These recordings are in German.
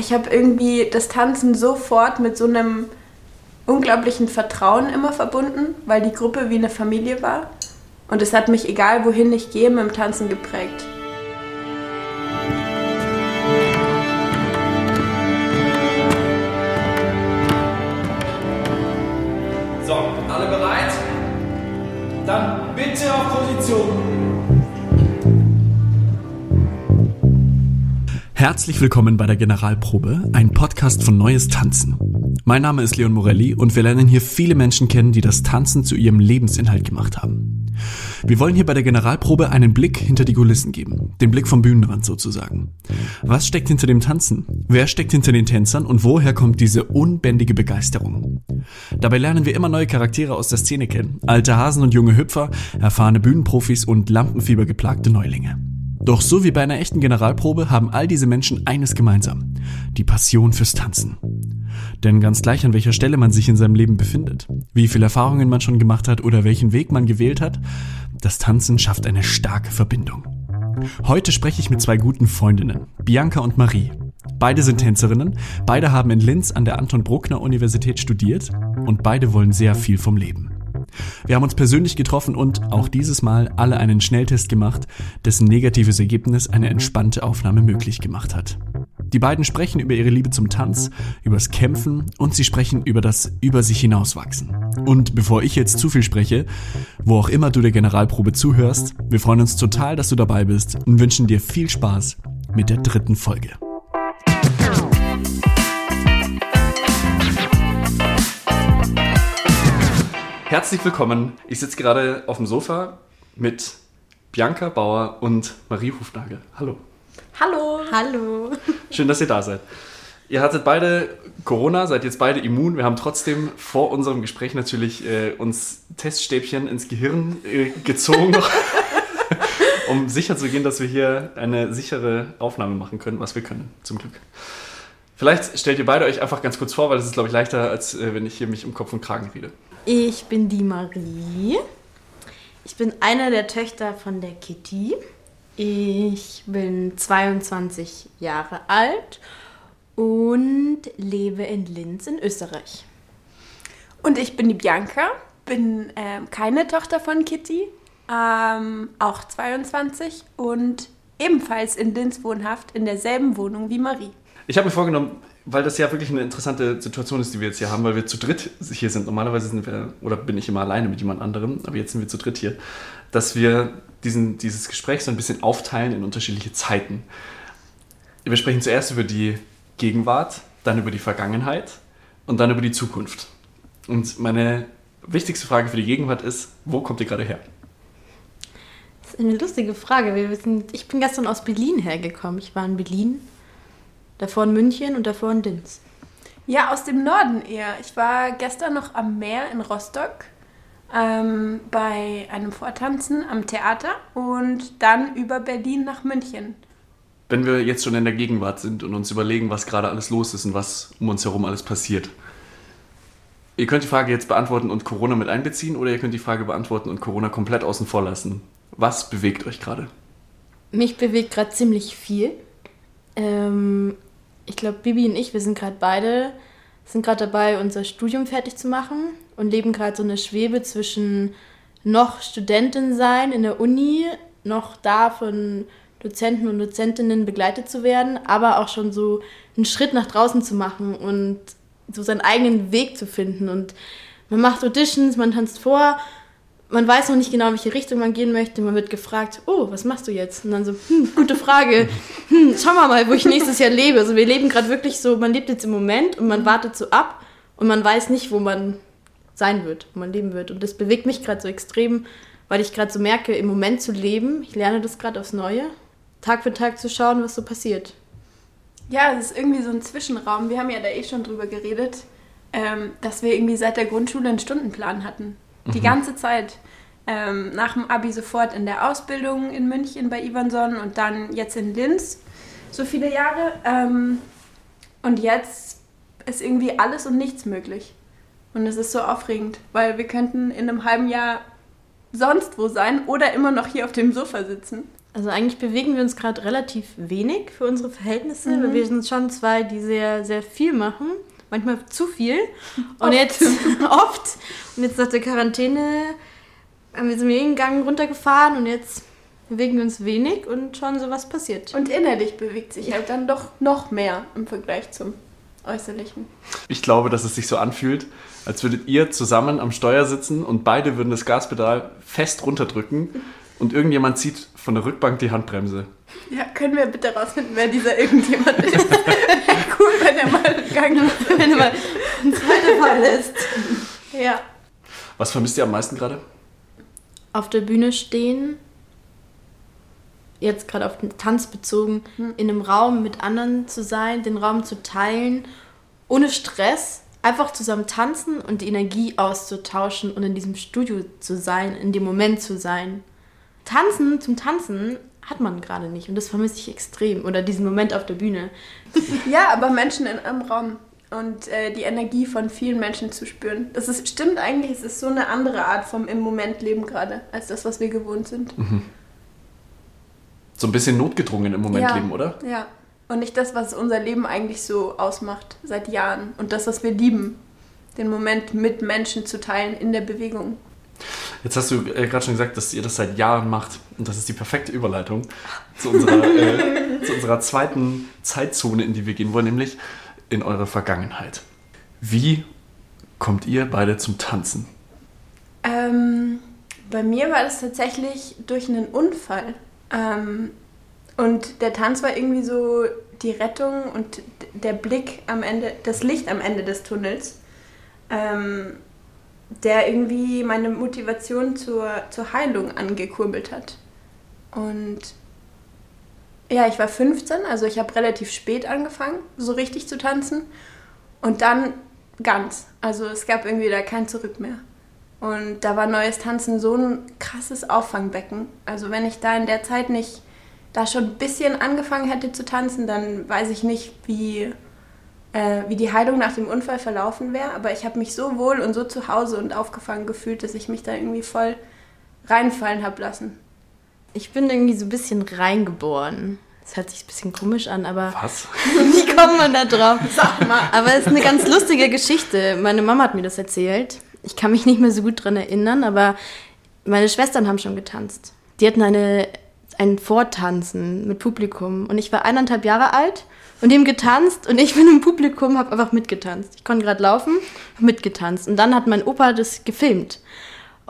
Ich habe irgendwie das Tanzen sofort mit so einem unglaublichen Vertrauen immer verbunden, weil die Gruppe wie eine Familie war. Und es hat mich, egal wohin ich gehe, mit dem Tanzen geprägt. Herzlich willkommen bei der Generalprobe, ein Podcast von Neues Tanzen. Mein Name ist Leon Morelli und wir lernen hier viele Menschen kennen, die das Tanzen zu ihrem Lebensinhalt gemacht haben. Wir wollen hier bei der Generalprobe einen Blick hinter die Kulissen geben, den Blick vom Bühnenrand sozusagen. Was steckt hinter dem Tanzen? Wer steckt hinter den Tänzern und woher kommt diese unbändige Begeisterung? Dabei lernen wir immer neue Charaktere aus der Szene kennen, alte Hasen und junge Hüpfer, erfahrene Bühnenprofis und Lampenfiebergeplagte Neulinge. Doch so wie bei einer echten Generalprobe haben all diese Menschen eines gemeinsam. Die Passion fürs Tanzen. Denn ganz gleich an welcher Stelle man sich in seinem Leben befindet, wie viele Erfahrungen man schon gemacht hat oder welchen Weg man gewählt hat, das Tanzen schafft eine starke Verbindung. Heute spreche ich mit zwei guten Freundinnen, Bianca und Marie. Beide sind Tänzerinnen, beide haben in Linz an der Anton Bruckner Universität studiert und beide wollen sehr viel vom Leben. Wir haben uns persönlich getroffen und auch dieses Mal alle einen Schnelltest gemacht, dessen negatives Ergebnis eine entspannte Aufnahme möglich gemacht hat. Die beiden sprechen über ihre Liebe zum Tanz, übers Kämpfen und sie sprechen über das über sich hinauswachsen. Und bevor ich jetzt zu viel spreche, wo auch immer du der Generalprobe zuhörst, wir freuen uns total, dass du dabei bist und wünschen dir viel Spaß mit der dritten Folge. Herzlich willkommen. Ich sitze gerade auf dem Sofa mit Bianca Bauer und Marie Hufnagel. Hallo. Hallo. Hallo. Schön, dass ihr da seid. Ihr hattet beide Corona, seid jetzt beide immun. Wir haben trotzdem vor unserem Gespräch natürlich äh, uns Teststäbchen ins Gehirn äh, gezogen, um sicher zu gehen, dass wir hier eine sichere Aufnahme machen können, was wir können, zum Glück. Vielleicht stellt ihr beide euch einfach ganz kurz vor, weil das ist, glaube ich, leichter, als äh, wenn ich hier mich um Kopf und Kragen rede. Ich bin die Marie. Ich bin eine der Töchter von der Kitty. Ich bin 22 Jahre alt und lebe in Linz in Österreich. Und ich bin die Bianca, bin ähm, keine Tochter von Kitty, ähm, auch 22 und ebenfalls in Linz wohnhaft in derselben Wohnung wie Marie. Ich habe mir vorgenommen, weil das ja wirklich eine interessante Situation ist, die wir jetzt hier haben, weil wir zu dritt hier sind. Normalerweise sind wir, oder bin ich immer alleine mit jemand anderem, aber jetzt sind wir zu dritt hier, dass wir diesen, dieses Gespräch so ein bisschen aufteilen in unterschiedliche Zeiten. Wir sprechen zuerst über die Gegenwart, dann über die Vergangenheit und dann über die Zukunft. Und meine wichtigste Frage für die Gegenwart ist, wo kommt ihr gerade her? Das ist eine lustige Frage. Wir sind, ich bin gestern aus Berlin hergekommen. Ich war in Berlin davor in München und davor in Linz. Ja, aus dem Norden eher. Ich war gestern noch am Meer in Rostock ähm, bei einem Vortanzen am Theater und dann über Berlin nach München. Wenn wir jetzt schon in der Gegenwart sind und uns überlegen, was gerade alles los ist und was um uns herum alles passiert. Ihr könnt die Frage jetzt beantworten und Corona mit einbeziehen oder ihr könnt die Frage beantworten und Corona komplett außen vor lassen. Was bewegt euch gerade? Mich bewegt gerade ziemlich viel. Ähm, ich glaube, Bibi und ich, wir sind gerade beide, sind gerade dabei, unser Studium fertig zu machen und leben gerade so eine Schwebe zwischen noch Studentin sein in der Uni, noch da von Dozenten und Dozentinnen begleitet zu werden, aber auch schon so einen Schritt nach draußen zu machen und so seinen eigenen Weg zu finden. Und man macht Auditions, man tanzt vor man weiß noch nicht genau, in welche Richtung man gehen möchte. Man wird gefragt, oh, was machst du jetzt? Und dann so, hm, gute Frage. Hm, schauen wir mal, wo ich nächstes Jahr lebe. Also wir leben gerade wirklich so, man lebt jetzt im Moment und man wartet so ab und man weiß nicht, wo man sein wird, wo man leben wird. Und das bewegt mich gerade so extrem, weil ich gerade so merke, im Moment zu leben. Ich lerne das gerade aufs Neue. Tag für Tag zu schauen, was so passiert. Ja, es ist irgendwie so ein Zwischenraum. Wir haben ja da eh schon drüber geredet, ähm, dass wir irgendwie seit der Grundschule einen Stundenplan hatten. Die mhm. ganze Zeit. Ähm, nach dem Abi sofort in der Ausbildung in München bei Ivanson und dann jetzt in Linz so viele Jahre. Ähm, und jetzt ist irgendwie alles und nichts möglich. Und es ist so aufregend, weil wir könnten in einem halben Jahr sonst wo sein oder immer noch hier auf dem Sofa sitzen. Also eigentlich bewegen wir uns gerade relativ wenig für unsere Verhältnisse, mhm. weil wir sind schon zwei, die sehr, sehr viel machen. Manchmal zu viel. Und oft. jetzt oft. Und jetzt nach der Quarantäne haben wir so einen Gang runtergefahren und jetzt bewegen wir uns wenig und schauen so, was passiert. Und innerlich bewegt sich halt dann doch noch mehr im Vergleich zum Äußerlichen. Ich glaube, dass es sich so anfühlt, als würdet ihr zusammen am Steuer sitzen und beide würden das Gaspedal fest runterdrücken und irgendjemand zieht von der Rückbank die Handbremse. Ja, können wir bitte rausfinden, wer dieser irgendjemand ist? cool, wenn er mal gegangen ist. Wenn er mal ein zweiter Fall ist. Ja. Was vermisst ihr am meisten gerade? Auf der Bühne stehen, jetzt gerade auf den Tanz bezogen, hm. in einem Raum mit anderen zu sein, den Raum zu teilen, ohne Stress, einfach zusammen tanzen und die Energie auszutauschen und in diesem Studio zu sein, in dem Moment zu sein. Tanzen zum Tanzen hat man gerade nicht und das vermisse ich extrem. Oder diesen Moment auf der Bühne. ja, aber Menschen in einem Raum und äh, die Energie von vielen Menschen zu spüren. Das ist, stimmt eigentlich, es ist so eine andere Art vom im Moment Leben gerade, als das, was wir gewohnt sind. Mhm. So ein bisschen notgedrungen im Moment ja, leben, oder? Ja. Und nicht das, was unser Leben eigentlich so ausmacht seit Jahren. Und das, was wir lieben. Den Moment mit Menschen zu teilen in der Bewegung. Jetzt hast du äh, gerade schon gesagt, dass ihr das seit Jahren macht. Und das ist die perfekte Überleitung zu unserer, äh, zu unserer zweiten Zeitzone, in die wir gehen wollen, nämlich in eure Vergangenheit. Wie kommt ihr beide zum Tanzen? Ähm, bei mir war das tatsächlich durch einen Unfall. Ähm, und der Tanz war irgendwie so die Rettung und der Blick am Ende, das Licht am Ende des Tunnels. Ähm, der irgendwie meine Motivation zur, zur Heilung angekurbelt hat. Und ja, ich war 15, also ich habe relativ spät angefangen, so richtig zu tanzen. Und dann ganz. Also es gab irgendwie da kein Zurück mehr. Und da war neues Tanzen so ein krasses Auffangbecken. Also wenn ich da in der Zeit nicht da schon ein bisschen angefangen hätte zu tanzen, dann weiß ich nicht, wie äh, wie die Heilung nach dem Unfall verlaufen wäre. Aber ich habe mich so wohl und so zu Hause und aufgefangen gefühlt, dass ich mich da irgendwie voll reinfallen habe lassen. Ich bin irgendwie so ein bisschen reingeboren. Das hört sich ein bisschen komisch an, aber. Was? Wie kommt man da drauf? Sag mal. Aber es ist eine ganz lustige Geschichte. Meine Mama hat mir das erzählt. Ich kann mich nicht mehr so gut dran erinnern, aber meine Schwestern haben schon getanzt. Die hatten eine, ein Vortanzen mit Publikum. Und ich war eineinhalb Jahre alt und die haben getanzt und ich bin im Publikum, habe einfach mitgetanzt. Ich konnte gerade laufen, habe mitgetanzt. Und dann hat mein Opa das gefilmt.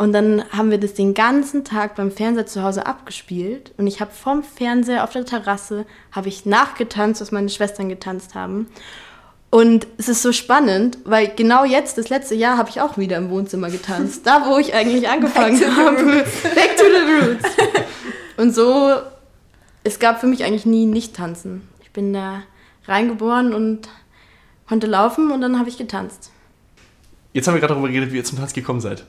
Und dann haben wir das den ganzen Tag beim Fernseher zu Hause abgespielt. Und ich habe vom Fernseher auf der Terrasse, habe ich nachgetanzt, was meine Schwestern getanzt haben. Und es ist so spannend, weil genau jetzt, das letzte Jahr, habe ich auch wieder im Wohnzimmer getanzt. Da, wo ich eigentlich angefangen habe. Back to the roots. Und so, es gab für mich eigentlich nie nicht tanzen. Ich bin da reingeboren und konnte laufen und dann habe ich getanzt. Jetzt haben wir gerade darüber geredet, wie ihr zum Tanz gekommen seid.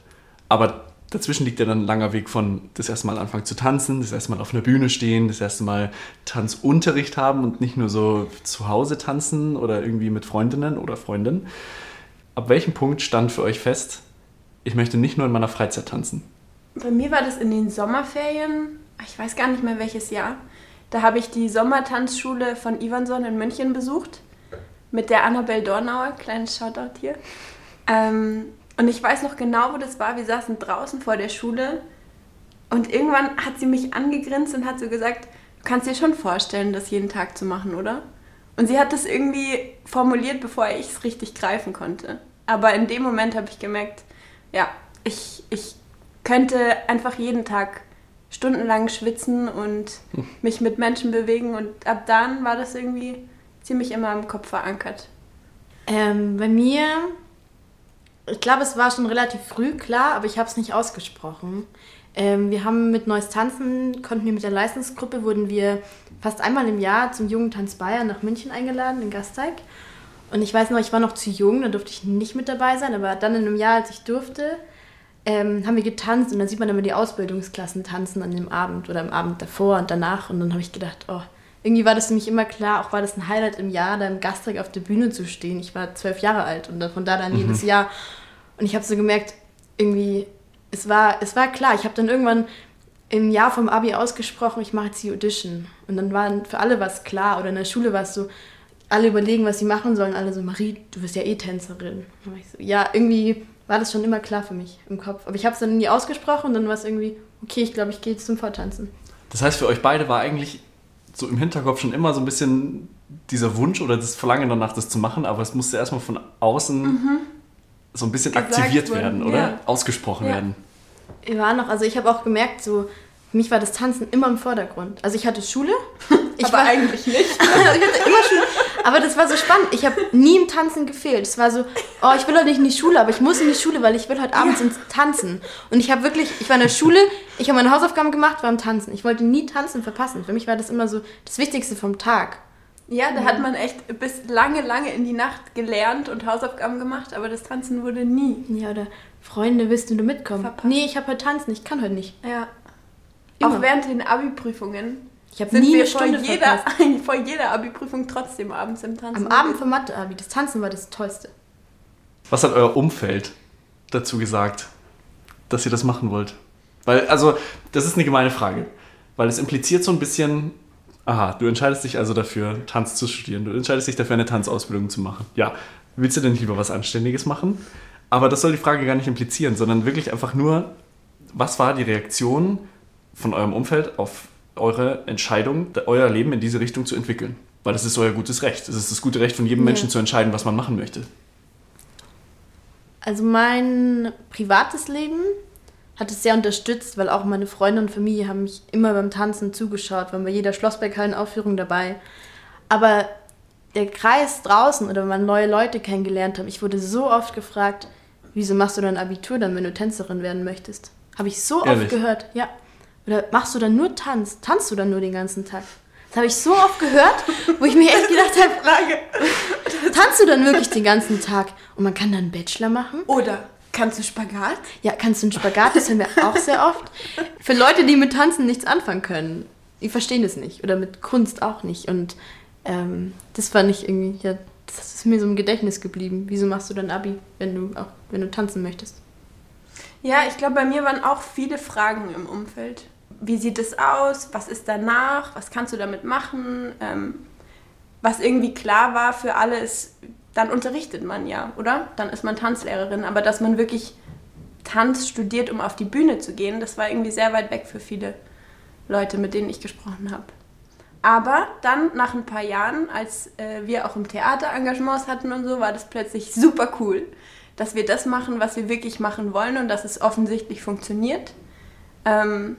Aber dazwischen liegt ja dann ein langer Weg von das erste Mal anfangen zu tanzen, das erste Mal auf einer Bühne stehen, das erste Mal Tanzunterricht haben und nicht nur so zu Hause tanzen oder irgendwie mit Freundinnen oder Freunden. Ab welchem Punkt stand für euch fest, ich möchte nicht nur in meiner Freizeit tanzen? Bei mir war das in den Sommerferien, ich weiß gar nicht mehr welches Jahr. Da habe ich die Sommertanzschule von Ivanson in München besucht mit der Annabelle Dornauer, kleines Shoutout hier. Ähm, und ich weiß noch genau, wo das war. Wir saßen draußen vor der Schule und irgendwann hat sie mich angegrinst und hat so gesagt, du kannst dir schon vorstellen, das jeden Tag zu machen, oder? Und sie hat das irgendwie formuliert, bevor ich es richtig greifen konnte. Aber in dem Moment habe ich gemerkt, ja, ich, ich könnte einfach jeden Tag stundenlang schwitzen und mich mit Menschen bewegen. Und ab dann war das irgendwie ziemlich immer im Kopf verankert. Ähm, bei mir, ich glaube, es war schon relativ früh klar, aber ich habe es nicht ausgesprochen. Ähm, wir haben mit Neues Tanzen, konnten wir mit der Leistungsgruppe, wurden wir fast einmal im Jahr zum Jugendtanz Bayern nach München eingeladen, in Gasteig. Und ich weiß noch, ich war noch zu jung, da durfte ich nicht mit dabei sein, aber dann in einem Jahr, als ich durfte, ähm, haben wir getanzt und dann sieht man immer die Ausbildungsklassen tanzen an dem Abend oder am Abend davor und danach. Und dann habe ich gedacht, oh, irgendwie war das für mich immer klar, auch war das ein Highlight im Jahr, da im Gastreich auf der Bühne zu stehen. Ich war zwölf Jahre alt und von da dann mhm. jedes Jahr. Und ich habe so gemerkt, irgendwie, es war, es war klar. Ich habe dann irgendwann im Jahr vom Abi ausgesprochen, ich mache jetzt die Audition. Und dann war für alle was klar. Oder in der Schule war es so, alle überlegen, was sie machen sollen. Alle so, Marie, du bist ja eh Tänzerin. So, ja, irgendwie war das schon immer klar für mich im Kopf. Aber ich habe es dann nie ausgesprochen und dann war es irgendwie, okay, ich glaube, ich gehe jetzt zum Vortanzen. Das heißt, für euch beide war eigentlich so im Hinterkopf schon immer so ein bisschen dieser Wunsch oder das Verlangen danach, das zu machen, aber es musste erstmal von außen mhm. So ein bisschen aktiviert worden, werden, oder? ja. Ausgesprochen Ja. werden. Ich war noch, also ich habe auch gemerkt, so, für mich war das Tanzen immer im Vordergrund. Also ich hatte Schule. Ich Aber war, eigentlich nicht. ich hatte immer Schule. Aber das war so spannend. Ich habe nie im Tanzen gefehlt. Es war so, oh, ich will heute nicht in die Schule, aber ich muss in die Schule, weil ich will heute abends ins Tanzen. Und ich habe wirklich, ich war in der Schule, ich habe meine Hausaufgaben gemacht, war im Tanzen. Ich wollte nie Tanzen verpassen. Für mich war das immer so das Wichtigste vom Tag. Ja, da hat man echt bis lange, lange in die Nacht gelernt und Hausaufgaben gemacht, aber das Tanzen wurde nie. Ja, oder Freunde, willst du mitkommen? Verpasst. Nee, ich habe heute tanzen, ich kann heute nicht. Ja. Immer. Auch während den Abi-Prüfungen Ich habe sind nie wir eine vor Stunde jeder, verpasst. vor jeder Abi-Prüfung trotzdem abends im Tanzen. Am Abend vom Mathe-Abi, das Tanzen war das Tollste. Was hat euer Umfeld dazu gesagt, dass ihr das machen wollt? Weil, also, das ist eine gemeine Frage. Weil es impliziert so ein bisschen, aha, du entscheidest dich also dafür, Tanz zu studieren. Du entscheidest dich dafür, eine Tanzausbildung zu machen. Ja, willst du denn nicht lieber was Anständiges machen? Aber das soll die Frage gar nicht implizieren, sondern wirklich einfach nur, was war die Reaktion von eurem Umfeld auf eure Entscheidung, euer Leben in diese Richtung zu entwickeln? Weil das ist euer gutes Recht. Es ist das gute Recht von jedem Ja. Menschen zu entscheiden, was man machen möchte. Also mein privates Leben hat es sehr unterstützt, weil auch meine Freunde und Familie haben mich immer beim Tanzen zugeschaut, waren bei jeder Schlossberghallen-Aufführung dabei. Aber der Kreis draußen oder wenn man neue Leute kennengelernt hat, ich wurde so oft gefragt, wieso machst du dein Abitur dann, wenn du Tänzerin werden möchtest? Habe ich so Ehrlich? oft gehört, ja. Oder machst du dann nur Tanz? Tanzt du dann nur den ganzen Tag? Das habe ich so oft gehört, wo ich mir echt gedacht habe, Frage. tanzt du dann wirklich den ganzen Tag? Und man kann dann einen Bachelor machen? Oder kannst du Spagat? Ja, kannst du einen Spagat? Das hören wir auch sehr oft. Für Leute, die mit Tanzen nichts anfangen können, die verstehen das nicht. Oder mit Kunst auch nicht. Und ähm, das fand ich irgendwie, ja, das ist mir so im Gedächtnis geblieben. Wieso machst du dann Abi, wenn du auch, wenn du tanzen möchtest? Ja, ich glaube, bei mir waren auch viele Fragen im Umfeld. Wie sieht es aus? Was ist danach? Was kannst du damit machen? Ähm, was irgendwie klar war für alle ist, dann unterrichtet man ja, oder? Dann ist man Tanzlehrerin. Aber dass man wirklich Tanz studiert, um auf die Bühne zu gehen, das war irgendwie sehr weit weg für viele Leute, mit denen ich gesprochen habe. Aber dann nach ein paar Jahren, als äh, wir auch im Theater Engagements hatten und so, war das plötzlich super cool, dass wir das machen, was wir wirklich machen wollen und dass es offensichtlich funktioniert. Ähm,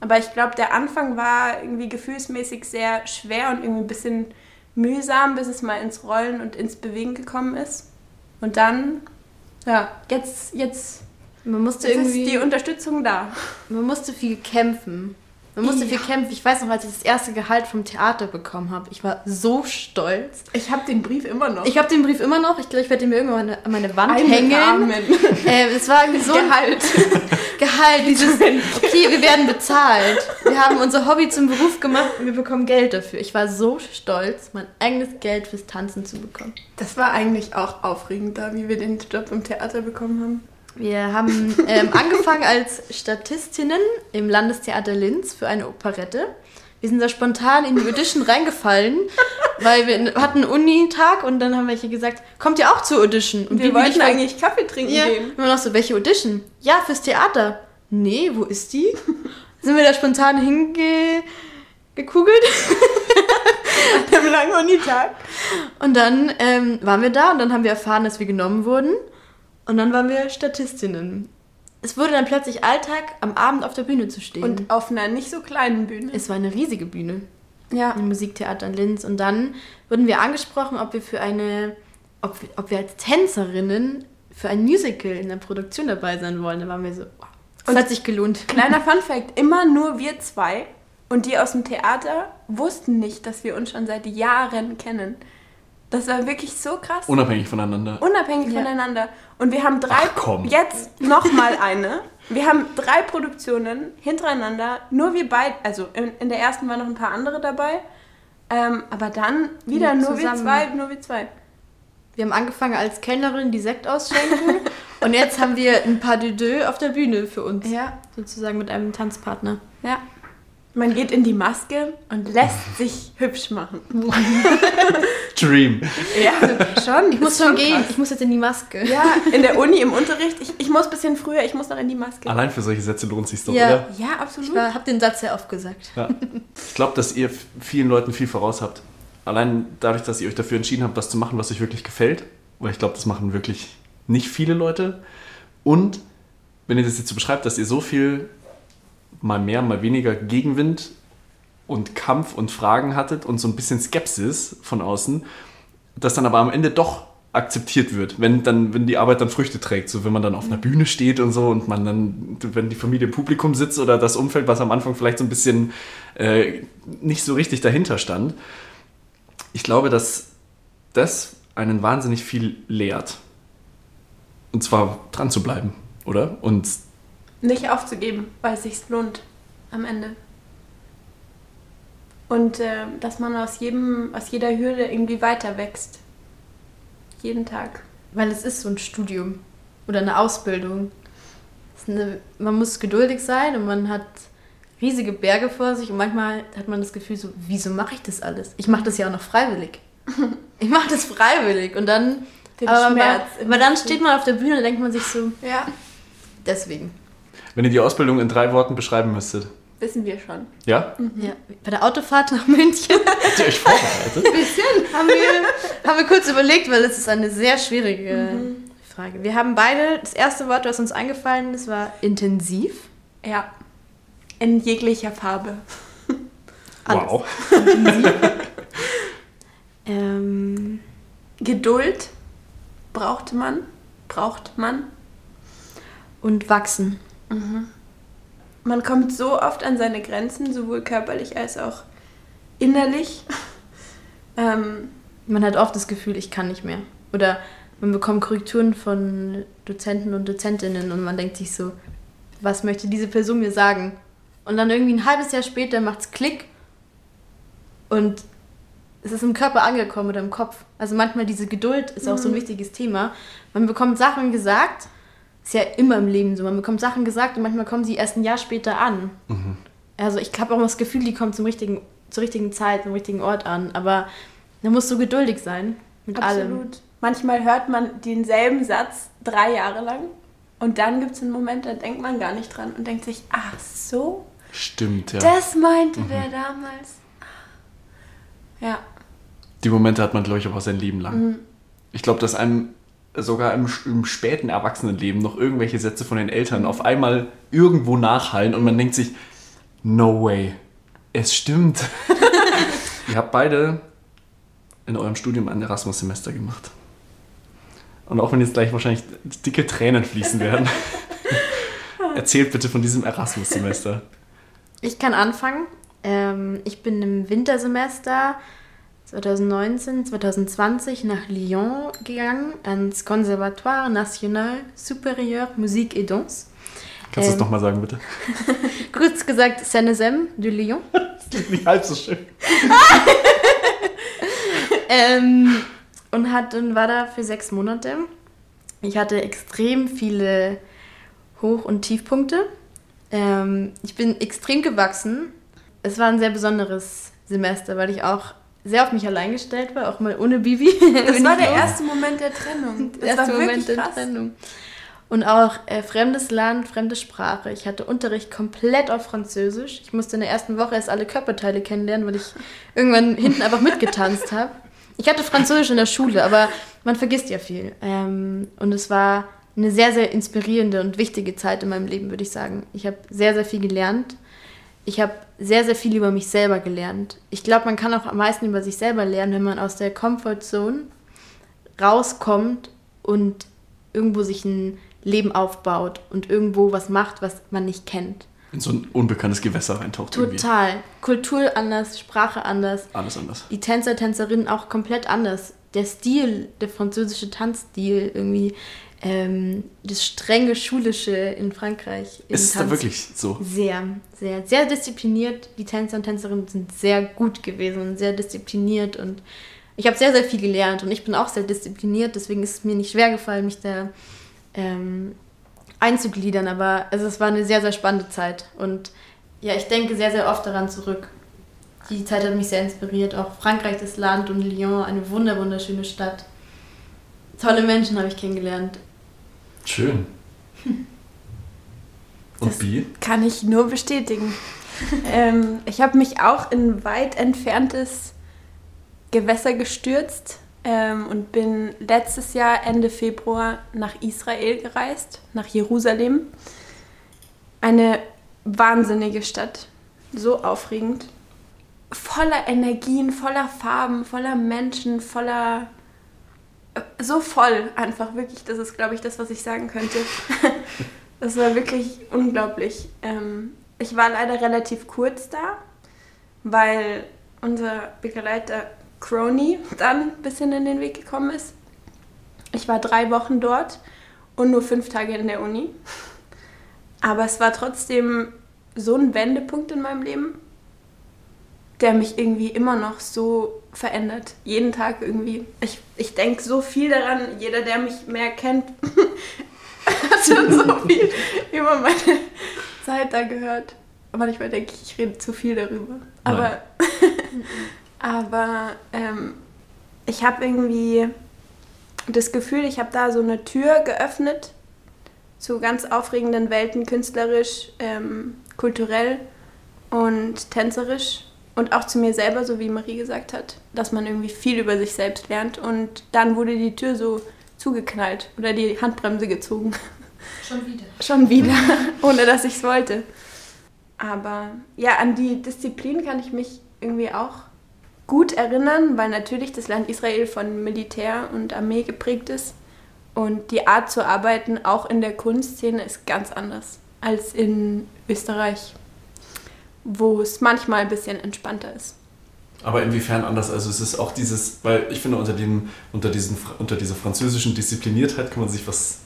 aber ich glaube, der Anfang war irgendwie gefühlsmäßig sehr schwer und irgendwie ein bisschen mühsam, bis es mal ins Rollen und ins Bewegen gekommen ist. Und dann, ja, jetzt, jetzt, Man musste ist irgendwie, die Unterstützung da. man musste viel kämpfen. Man musste Ja. viel kämpfen. Ich weiß noch, als ich das erste Gehalt vom Theater bekommen habe, ich war so stolz. Ich habe den Brief immer noch. Ich habe den Brief immer noch. Ich glaube, ich werde den mir irgendwann an meine Wand Einrahmen. hängen. Äh, es war irgendwie so ein Gehalt. Gehalt, dieses, okay, wir werden bezahlt. Wir haben unser Hobby zum Beruf gemacht und wir bekommen Geld dafür. Ich war so stolz, mein eigenes Geld fürs Tanzen zu bekommen. Das war eigentlich auch aufregend da, wie wir den Job im Theater bekommen haben. Wir haben ähm, angefangen als Statistinnen im Landestheater Linz für eine Operette. Wir sind da spontan in die Audition reingefallen, weil wir hatten einen Unitag und dann haben welche gesagt, kommt ihr auch zur Audition? Und Wir Bibi wollten eigentlich Kaffee trinken Ja, gehen. und wir noch so, welche Audition? Ja, fürs Theater. Nee, wo ist die? Sind wir da spontan hingekugelt? Am langen Unitag. Und dann ähm, waren wir da und dann haben wir erfahren, dass wir genommen wurden. Und dann waren wir Statistinnen. Es wurde dann plötzlich Alltag, am Abend auf der Bühne zu stehen. Und auf einer nicht so kleinen Bühne. es war eine riesige Bühne Ja. im Musiktheater in Linz. Und dann wurden wir angesprochen, ob wir für eine, ob wir, ob wir als Tänzerinnen für ein Musical in der Produktion dabei sein wollen. Da waren wir so, wow, das Und- hat sich gelohnt. Kleiner Funfact, immer nur wir zwei und die aus dem Theater wussten nicht, dass wir uns schon seit Jahren kennen. Das war wirklich so krass. Unabhängig voneinander. Unabhängig Ja. voneinander. Und wir haben drei, Ach, komm. jetzt nochmal eine. Wir haben drei Produktionen hintereinander, nur wir beide, also in, in der ersten waren noch ein paar andere dabei, ähm, aber dann wieder Ja, nur wir zwei, nur wir zwei. Wir haben angefangen als Kellnerin, die Sekt ausschenken. Und jetzt haben wir ein paar de deux auf der Bühne für uns. Ja. Sozusagen mit einem Tanzpartner. Ja. Man geht in die Maske und lässt sich hübsch machen. Dream. Ja, schon. Ich muss schon gehen. Ich muss jetzt in die Maske. Ja, in der Uni, im Unterricht. Ich, ich muss ein bisschen früher, ich muss noch in die Maske. Allein für solche Sätze lohnt sich doch, Ja. oder? Ja, Ich absolut. war- hab den Satz sehr oft gesagt. Ja. Ich glaube, dass ihr vielen Leuten viel voraus habt. Allein dadurch, dass ihr euch dafür entschieden habt, was zu machen, was euch wirklich gefällt. Weil ich glaube, das machen wirklich nicht viele Leute. Und wenn ihr das jetzt so beschreibt, dass ihr so viel mal mehr, mal weniger Gegenwind und Kampf und Fragen hattet und so ein bisschen Skepsis von außen, das dann aber am Ende doch akzeptiert wird, wenn dann, wenn die Arbeit dann Früchte trägt, so wenn man dann auf einer Bühne steht und so und man dann, wenn die Familie im Publikum sitzt oder das Umfeld, was am Anfang vielleicht so ein bisschen äh, nicht so richtig dahinter stand. Ich glaube, dass das einen wahnsinnig viel lehrt. Und zwar dran zu bleiben, oder? Und Nicht aufzugeben, weil es sich lohnt am Ende. Und äh, dass man aus jedem, aus jeder Hürde irgendwie weiter wächst. Jeden Tag. Weil es ist so ein Studium oder eine Ausbildung. Eine, man muss geduldig sein und man hat riesige Berge vor sich und manchmal hat man das Gefühl so, wieso mache ich das alles? Ich mache das ja auch noch freiwillig. Ich mache das freiwillig und dann, Den aber, Schmerz aber, dann steht man auf der Bühne und denkt man sich so, Ja, deswegen. Wenn ihr die Ausbildung in drei Worten beschreiben müsstet, wissen wir schon. ja? Ja, bei der Autofahrt nach München Habt ihr euch vorbereitet? haben wir, haben wir kurz überlegt, weil es ist eine sehr schwierige Frage. Wir haben beide, das erste Wort, was uns eingefallen ist, war intensiv. Ja. In jeglicher Farbe. Alles. Wow. Ähm, Geduld braucht man. Braucht man. und wachsen. Man kommt so oft an seine Grenzen, sowohl körperlich als auch innerlich. ähm, Man hat oft das Gefühl, ich kann nicht mehr. Oder man bekommt Korrekturen von Dozenten und Dozentinnen und man denkt sich so, was möchte diese Person mir sagen? Und dann irgendwie ein halbes Jahr später macht's Klick und es ist im Körper angekommen oder im Kopf. Also manchmal diese Geduld ist auch so ein wichtiges Thema. Man bekommt Sachen gesagt, ist ja immer im Leben so. Man bekommt Sachen gesagt und manchmal kommen sie erst ein Jahr später an. Also ich habe auch das Gefühl, die kommen zum richtigen, zur richtigen Zeit, zum richtigen Ort an. Aber man muss so geduldig sein mit allem. absolut. Manchmal hört man denselben Satz drei Jahre lang und dann gibt es einen Moment, da denkt man gar nicht dran und denkt sich, ach so, Stimmt, ja. das meinte der damals. Ja, Die Momente hat man, glaube ich, aber sein Leben lang. Mhm. Ich glaube, dass einem sogar im, im späten Erwachsenenleben noch irgendwelche Sätze von den Eltern auf einmal irgendwo nachhallen und man denkt sich, no way, es stimmt. Ihr habt beide in eurem Studium ein Erasmus-Semester gemacht. Und auch wenn jetzt gleich wahrscheinlich dicke Tränen fließen werden, erzählt bitte von diesem Erasmus-Semester. Ich kann anfangen. Ähm, ich bin im Wintersemester 2019, 2020 nach Lyon gegangen, ans Conservatoire National Supérieur Musique et Danse. Kannst du Ähm. es nochmal sagen, bitte? Kurz gesagt, CNSM de Lyon. Das klingt nicht halb so schön. ähm, und hat, und war da für sechs Monate. Ich hatte extrem viele Hoch- und Tiefpunkte. Ähm, ich bin extrem gewachsen. Es war ein sehr besonderes Semester, weil ich auch sehr auf mich allein gestellt war, auch mal ohne Bibi. das war der los. erste Moment der Trennung. Der erste war Moment der krass. Trennung. Und auch äh, fremdes Land, fremde Sprache. Ich hatte Unterricht komplett auf Französisch. Ich musste in der ersten Woche erst alle Körperteile kennenlernen, weil ich irgendwann hinten einfach mitgetanzt habe. Ich hatte Französisch in der Schule, aber man vergisst ja viel. Ähm, und es war eine sehr, sehr inspirierende und wichtige Zeit in meinem Leben, würde ich sagen. Ich habe sehr, sehr viel gelernt. Ich habe sehr, sehr viel über mich selber gelernt. Ich glaube, man kann auch am meisten über sich selber lernen, wenn man aus der Comfortzone rauskommt und irgendwo sich ein Leben aufbaut und irgendwo was macht, was man nicht kennt. In so ein unbekanntes Gewässer reintaucht. irgendwie. Total. Kultur anders, Sprache anders, Alles anders. die Tänzer, Tänzerinnen auch komplett anders. Der Stil, der französische Tanzstil, irgendwie ähm, das strenge Schulische in Frankreich. Ist es da wirklich so? Sehr, sehr, sehr diszipliniert. Die Tänzer und Tänzerinnen sind sehr gut gewesen und sehr diszipliniert und ich habe sehr, sehr viel gelernt und ich bin auch sehr diszipliniert, deswegen ist es mir nicht schwer gefallen, mich da ähm, einzugliedern. Aber also es war eine sehr, sehr spannende Zeit. Und ja, ich denke sehr, sehr oft daran zurück. Die Zeit hat mich sehr inspiriert. Auch Frankreich, das Land und Lyon, eine wunder wunderschöne Stadt. Tolle Menschen habe ich kennengelernt. Schön. Und Das Bi? Kann ich nur bestätigen. ähm, ich habe mich auch in weit entferntes Gewässer gestürzt ähm, und bin letztes Jahr Ende Februar nach Israel gereist, nach Jerusalem. Eine wahnsinnige Stadt, so aufregend. Voller Energien, voller Farben, voller Menschen, voller... So voll einfach, wirklich. Das ist, glaube ich, das, was ich sagen könnte. Das war wirklich unglaublich. Ähm, ich war leider relativ kurz da, weil unser Begleiter Crony dann ein bisschen in den Weg gekommen ist. Ich war drei Wochen dort und nur fünf Tage in der Uni. Aber es war trotzdem so ein Wendepunkt in meinem Leben, der mich irgendwie immer noch so verändert. Jeden Tag irgendwie. Ich, ich denke so viel daran. Jeder, der mich mehr kennt, hat schon so viel über meine Zeit da gehört. Manchmal denke ich, ich rede zu viel darüber. Aber, aber ähm, ich habe irgendwie das Gefühl, ich habe da so eine Tür geöffnet zu ganz aufregenden Welten, künstlerisch, ähm, kulturell und tänzerisch. Und auch zu mir selber, so wie Marie gesagt hat, dass man irgendwie viel über sich selbst lernt. Und dann wurde die Tür so zugeknallt oder die Handbremse gezogen. Schon wieder. Schon wieder, ohne dass ich es wollte. Aber ja, an die Disziplin kann ich mich irgendwie auch gut erinnern, weil natürlich das Land Israel von Militär und Armee geprägt ist. Und die Art zu arbeiten, auch in der Kunstszene, ist ganz anders als in Österreich, wo es manchmal ein bisschen entspannter ist. Aber inwiefern anders? Also es ist auch dieses, weil ich finde, unter, dem, unter, diesen, unter dieser französischen Diszipliniertheit kann man sich was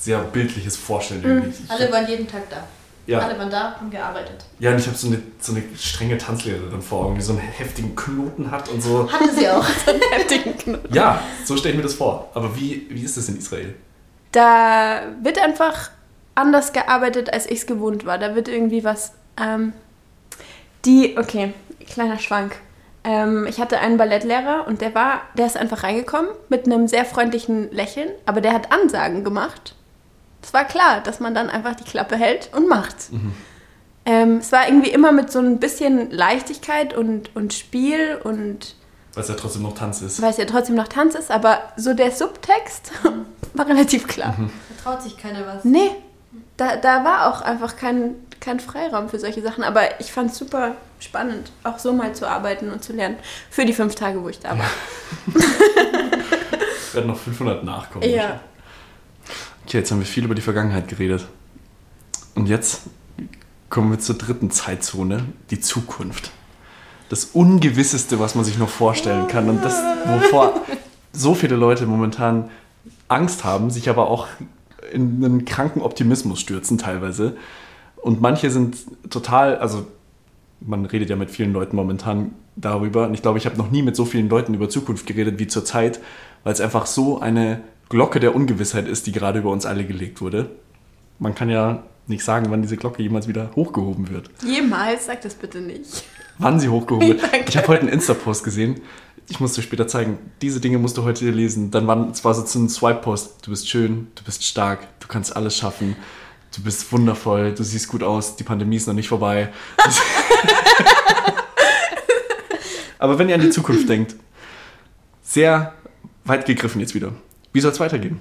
sehr Bildliches vorstellen. Ich- Alle waren jeden Tag da. ja, Alle waren da und gearbeitet. ja, und ich habe so eine, so eine strenge Tanzlehrerin vor Augen, die so einen heftigen Knoten hat und so. Hatte sie auch. Heftigen Knoten. Ja, so stelle ich mir das vor. Aber wie, wie ist das in Israel? Da wird einfach anders gearbeitet, als ich es gewohnt war. Da wird irgendwie was. Ähm, die, okay, kleiner Schwank. Ähm, ich hatte einen Ballettlehrer und der war, der ist einfach reingekommen mit einem sehr freundlichen Lächeln, aber der hat Ansagen gemacht. Es war klar, dass man dann einfach die Klappe hält und macht. Ähm, es war irgendwie immer mit so ein bisschen Leichtigkeit und, und Spiel und Weil es ja trotzdem noch Tanz ist. weil es ja trotzdem noch Tanz ist, aber so der Subtext war relativ klar. Da traut sich keiner was. Nee, da, da war auch einfach kein, kein Freiraum für solche Sachen. Aber ich fand es super spannend, auch so mal zu arbeiten und zu lernen. Für die fünf Tage, wo ich da war. Es werden noch 500 nachkommen. Ja. Okay, jetzt haben wir viel über die Vergangenheit geredet. Und jetzt kommen wir zur dritten Zeitzone, die Zukunft. Das Ungewisseste, was man sich noch vorstellen kann. Und das, wovor so viele Leute momentan Angst haben, sich aber auch in einen kranken Optimismus stürzen teilweise. Und manche sind total, also man redet ja mit vielen Leuten momentan darüber. Und ich glaube, ich habe noch nie mit so vielen Leuten über Zukunft geredet wie zurzeit, weil es einfach so eine Glocke der Ungewissheit ist, die gerade über uns alle gelegt wurde. Man kann ja nicht sagen, wann diese Glocke jemals wieder hochgehoben wird. Jemals, sag das bitte nicht. Wann sie hochgehoben wird. Danke. Ich habe heute einen Insta-Post gesehen. Ich muss dir später zeigen. Diese Dinge musst du heute lesen. Dann war es war so ein Swipe-Post. Du bist schön, du bist stark, du kannst alles schaffen. Du bist wundervoll, du siehst gut aus, die Pandemie ist noch nicht vorbei. Aber wenn ihr an die Zukunft denkt, sehr weit gegriffen jetzt wieder. Wie soll es weitergehen?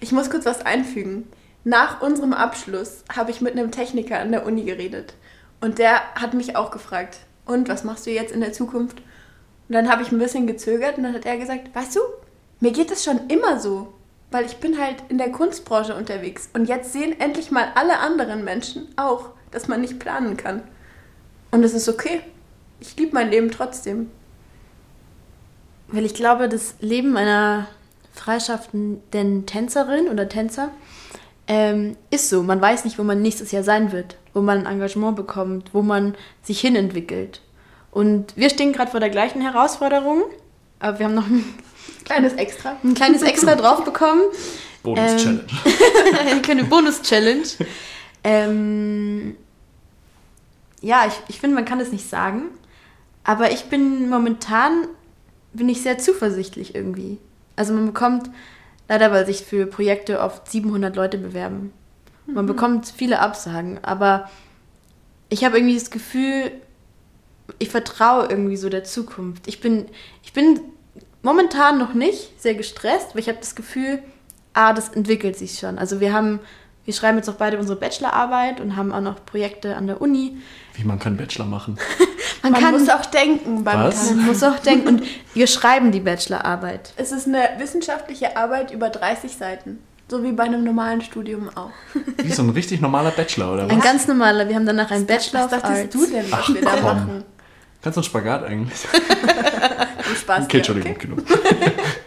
Ich muss kurz was einfügen. Nach unserem Abschluss habe ich mit einem Techniker an der Uni geredet. Und der hat mich auch gefragt, und was machst du jetzt in der Zukunft? Und dann habe ich ein bisschen gezögert und dann hat er gesagt, weißt du, mir geht es schon immer so, weil ich bin halt in der Kunstbranche unterwegs. Und jetzt sehen endlich mal alle anderen Menschen auch, dass man nicht planen kann. Und es ist okay. Ich liebe mein Leben trotzdem. Weil ich glaube, das Leben einer freischaffenden Tänzerin oder Tänzer ähm, ist so. Man weiß nicht, wo man nächstes Jahr sein wird, wo man ein Engagement bekommt, wo man sich hinentwickelt. Und wir stehen gerade vor der gleichen Herausforderung, aber wir haben noch ein, Kleines Extra. ein kleines Extra drauf bekommen. Bonus-Challenge. eine kleine Bonus-Challenge. ähm, ja, ich, ich finde, man kann es nicht sagen. Aber ich bin momentan, bin ich sehr zuversichtlich irgendwie. Also man bekommt, leider weil sich für Projekte oft 700 Leute bewerben. Man bekommt viele Absagen, aber ich habe irgendwie das Gefühl, ich vertraue irgendwie so der Zukunft. Ich bin, ich bin momentan noch nicht sehr gestresst, aber ich habe das Gefühl, ah, das entwickelt sich schon. Also wir haben, wir schreiben jetzt auch beide unsere Bachelorarbeit und haben auch noch Projekte an der Uni. Wie man kann Bachelor machen. Man, man muss auch denken beim Was? Tanzen. Man muss auch denken und wir schreiben die Bachelorarbeit. Es ist eine wissenschaftliche Arbeit über 30 Seiten. So wie bei einem normalen Studium auch. Wie so ein richtig normaler Bachelor, oder Ein was? ganz normaler, wir haben danach einen Bachelor Was of dachtest Arts. du denn, was Ach, wir da machen? Kannst du einen Spagat eigentlich? Viel Spaß. Okay, Entschuldigung, genug.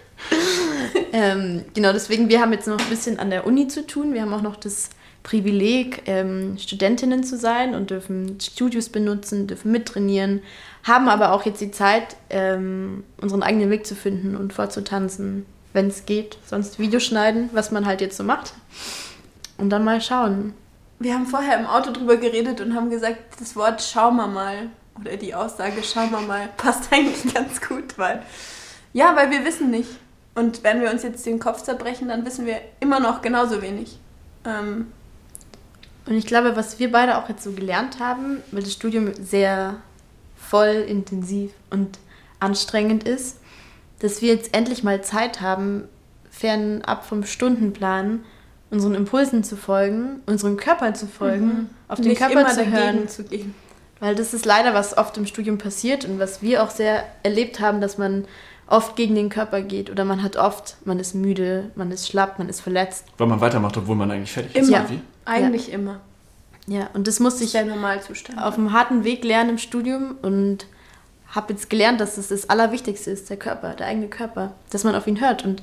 Ähm, genau, deswegen, wir haben jetzt noch ein bisschen an der Uni zu tun. Wir haben auch noch das Privileg, ähm, Studentinnen zu sein und dürfen Studios benutzen, dürfen mittrainieren, haben aber auch jetzt die Zeit, ähm, unseren eigenen Weg zu finden und vorzutanzen, wenn es geht. Sonst Videos schneiden, was man halt jetzt so macht. Und dann mal schauen. Wir haben vorher im Auto drüber geredet und haben gesagt, das Wort schauen wir mal oder die Aussage schauen wir mal passt eigentlich ganz gut, weil ja, weil wir wissen nicht. Und wenn wir uns jetzt den Kopf zerbrechen, dann wissen wir immer noch genauso wenig. Ähm, Und ich glaube, was wir beide auch jetzt so gelernt haben, weil das Studium sehr voll, intensiv und anstrengend ist, dass wir jetzt endlich mal Zeit haben, fernab vom Stundenplan, unseren Impulsen zu folgen, unserem Körper zu folgen, auf den nicht Körper zu hören. zu gehen. Weil das ist leider, was oft im Studium passiert und was wir auch sehr erlebt haben, dass man oft gegen den Körper geht oder man hat oft, man ist müde, man ist schlapp, man ist verletzt. Weil man weitermacht, obwohl man eigentlich fertig ist. Immer. oder wie? Eigentlich immer. Ja, und das musste ist ich der Normalzustand. auf einem harten Weg lernen im Studium und habe jetzt gelernt, dass es das Allerwichtigste ist, der Körper, der eigene Körper, dass man auf ihn hört. Und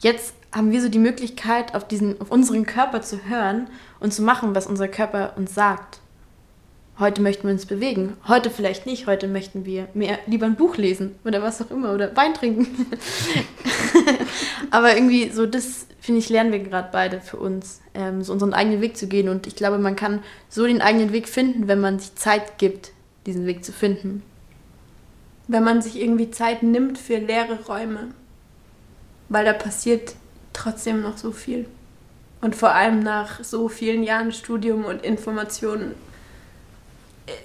jetzt haben wir so die Möglichkeit, auf, diesen, auf unseren Körper zu hören und zu machen, was unser Körper uns sagt. Heute möchten wir uns bewegen, heute vielleicht nicht, heute möchten wir mehr lieber ein Buch lesen oder was auch immer oder Wein trinken. Aber irgendwie so das, finde ich, lernen wir gerade beide für uns, ähm, so unseren eigenen Weg zu gehen. Und ich glaube, man kann so den eigenen Weg finden, wenn man sich Zeit gibt, diesen Weg zu finden. wenn man sich irgendwie Zeit nimmt für leere Räume. Weil da passiert trotzdem noch so viel. Und vor allem nach so vielen Jahren Studium und Informationen.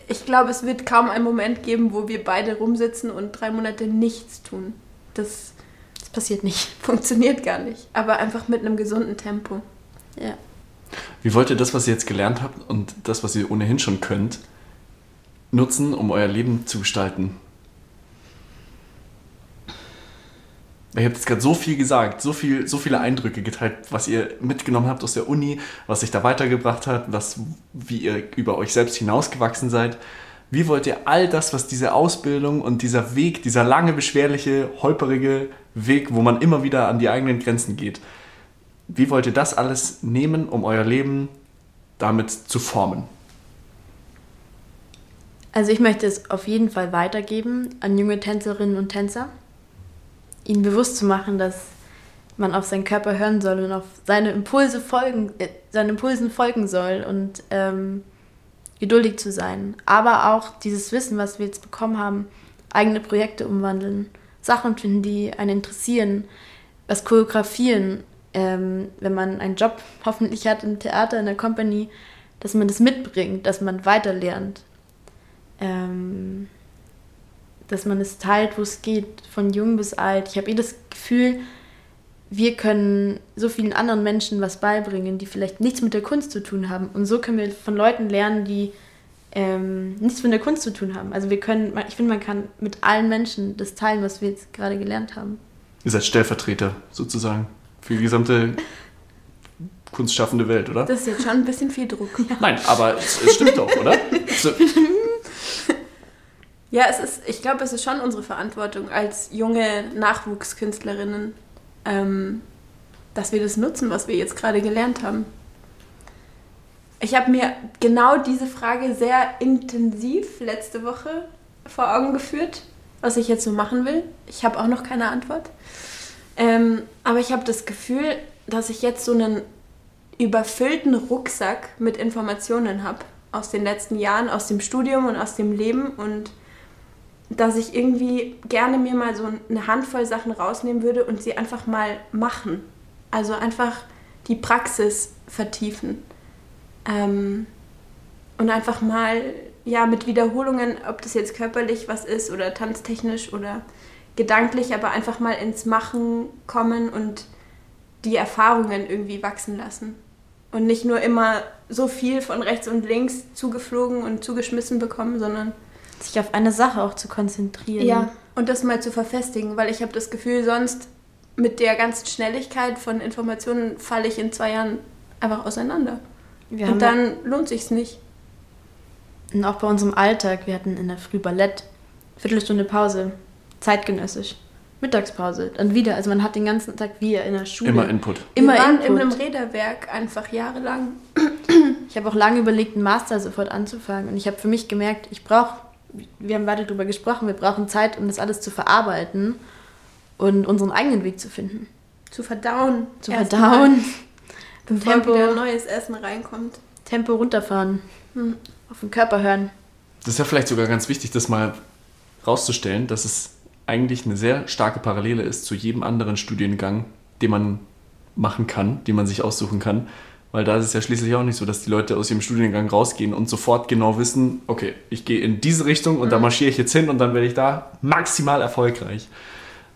Ich glaube, es wird kaum einen Moment geben, wo wir beide rumsitzen und drei Monate nichts tun. Das Das passiert nicht. funktioniert gar nicht. Aber einfach mit einem gesunden Tempo. Ja. Wie wollt ihr das, was ihr jetzt gelernt habt und das, was ihr ohnehin schon könnt, nutzen, um euer Leben zu gestalten? Ihr habt jetzt gerade so viel gesagt, so, viel, so viele Eindrücke geteilt, was ihr mitgenommen habt aus der Uni, was sich da weitergebracht hat, was, wie ihr über euch selbst hinausgewachsen seid. Wie wollt ihr all das, was diese Ausbildung und dieser Weg, dieser lange, beschwerliche, holperige Weg, wo man immer wieder an die eigenen Grenzen geht, wie wollt ihr das alles nehmen, um euer Leben damit zu formen? Also ich möchte es auf jeden Fall weitergeben an junge Tänzerinnen und Tänzer, ihnen bewusst zu machen, dass man auf seinen Körper hören soll und auf seine Impulse folgen, äh, seinen Impulsen folgen soll und ähm, geduldig zu sein. Aber auch dieses Wissen, was wir jetzt bekommen haben, eigene Projekte umwandeln, Sachen finden, die einen interessieren, was choreografieren, ähm, wenn man einen Job hoffentlich hat im Theater, in der Company, dass man das mitbringt, dass man weiterlernt ähm, dass man es teilt, wo es geht, von jung bis alt. Ich habe eh das Gefühl, wir können so vielen anderen Menschen was beibringen, die vielleicht nichts mit der Kunst zu tun haben. Und so können wir von Leuten lernen, die ähm, nichts mit der Kunst zu tun haben. Also wir können, ich finde, man kann mit allen Menschen das teilen, was wir jetzt gerade gelernt haben. Ihr seid Stellvertreter sozusagen für die gesamte kunstschaffende Welt, oder? Das ist jetzt schon ein bisschen viel Druck. Nein, aber es, es stimmt doch, oder? So, Ja, es ist, ich glaube, es ist schon unsere Verantwortung als junge Nachwuchskünstlerinnen, ähm, dass wir das nutzen, was wir jetzt gerade gelernt haben. Ich habe mir genau diese Frage sehr intensiv letzte Woche vor Augen geführt, was ich jetzt so machen will. Ich habe auch noch keine Antwort. Ähm, aber ich habe das Gefühl, dass ich jetzt so einen überfüllten Rucksack mit Informationen habe aus den letzten Jahren, aus dem Studium und aus dem Leben und dass ich irgendwie gerne mir mal so eine Handvoll Sachen rausnehmen würde und sie einfach mal machen. Also einfach die Praxis vertiefen. Ähm, und einfach mal, ja, mit Wiederholungen, ob das jetzt körperlich was ist oder tanztechnisch oder gedanklich, aber einfach mal ins Machen kommen und die Erfahrungen irgendwie wachsen lassen. Und nicht nur immer so viel von rechts und links zugeflogen und zugeschmissen bekommen, sondern sich auf eine Sache auch zu konzentrieren. Ja, und das mal zu verfestigen, weil ich habe das Gefühl, sonst mit der ganzen Schnelligkeit von Informationen falle ich in zwei Jahren einfach auseinander. Wir und dann lohnt sich's nicht. Und auch bei unserem Alltag, wir hatten in der Früh Ballett, Viertelstunde Pause, zeitgenössisch. Mittagspause, dann wieder. Also man hat den ganzen Tag wie in der Schule. Immer Input. Immer Wir waren Input. in einem Räderwerk einfach jahrelang. Ich habe auch lange überlegt, einen Master sofort anzufangen. Und ich habe für mich gemerkt, ich brauche, wir haben weiter darüber gesprochen, wir brauchen Zeit, um das alles zu verarbeiten und unseren eigenen Weg zu finden. Zu verdauen. Zu verdauen. Bevor Tempo, wieder neues Essen reinkommt. Tempo runterfahren. Hm. Auf den Körper hören. Das ist ja vielleicht sogar ganz wichtig, das mal rauszustellen, dass es eigentlich eine sehr starke Parallele ist zu jedem anderen Studiengang, den man machen kann, den man sich aussuchen kann. Weil da ist es ja schließlich auch nicht so, dass die Leute aus ihrem Studiengang rausgehen und sofort genau wissen, okay, ich gehe in diese Richtung und mhm. da marschiere ich jetzt hin und dann werde ich da maximal erfolgreich.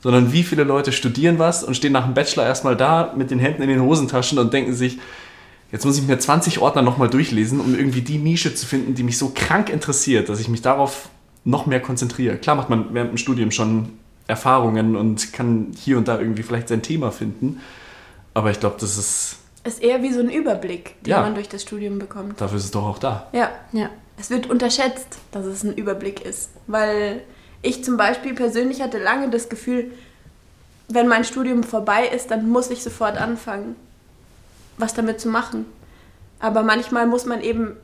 Sondern wie viele Leute studieren was und stehen nach dem Bachelor erstmal da mit den Händen in den Hosentaschen und denken sich, jetzt muss ich mir 20 Ordner nochmal durchlesen, um irgendwie die Nische zu finden, die mich so krank interessiert, dass ich mich darauf noch mehr konzentriere. Klar macht man während dem Studium schon Erfahrungen und kann hier und da irgendwie vielleicht sein Thema finden. Aber ich glaube, das ist. Ist eher wie so ein Überblick, den ja. man durch das Studium bekommt. Dafür ist es doch auch da. Ja, ja. Es wird unterschätzt, dass es ein Überblick ist. Weil ich zum Beispiel persönlich hatte lange das Gefühl, wenn mein Studium vorbei ist, dann muss ich sofort anfangen, was damit zu machen. Aber manchmal muss man eben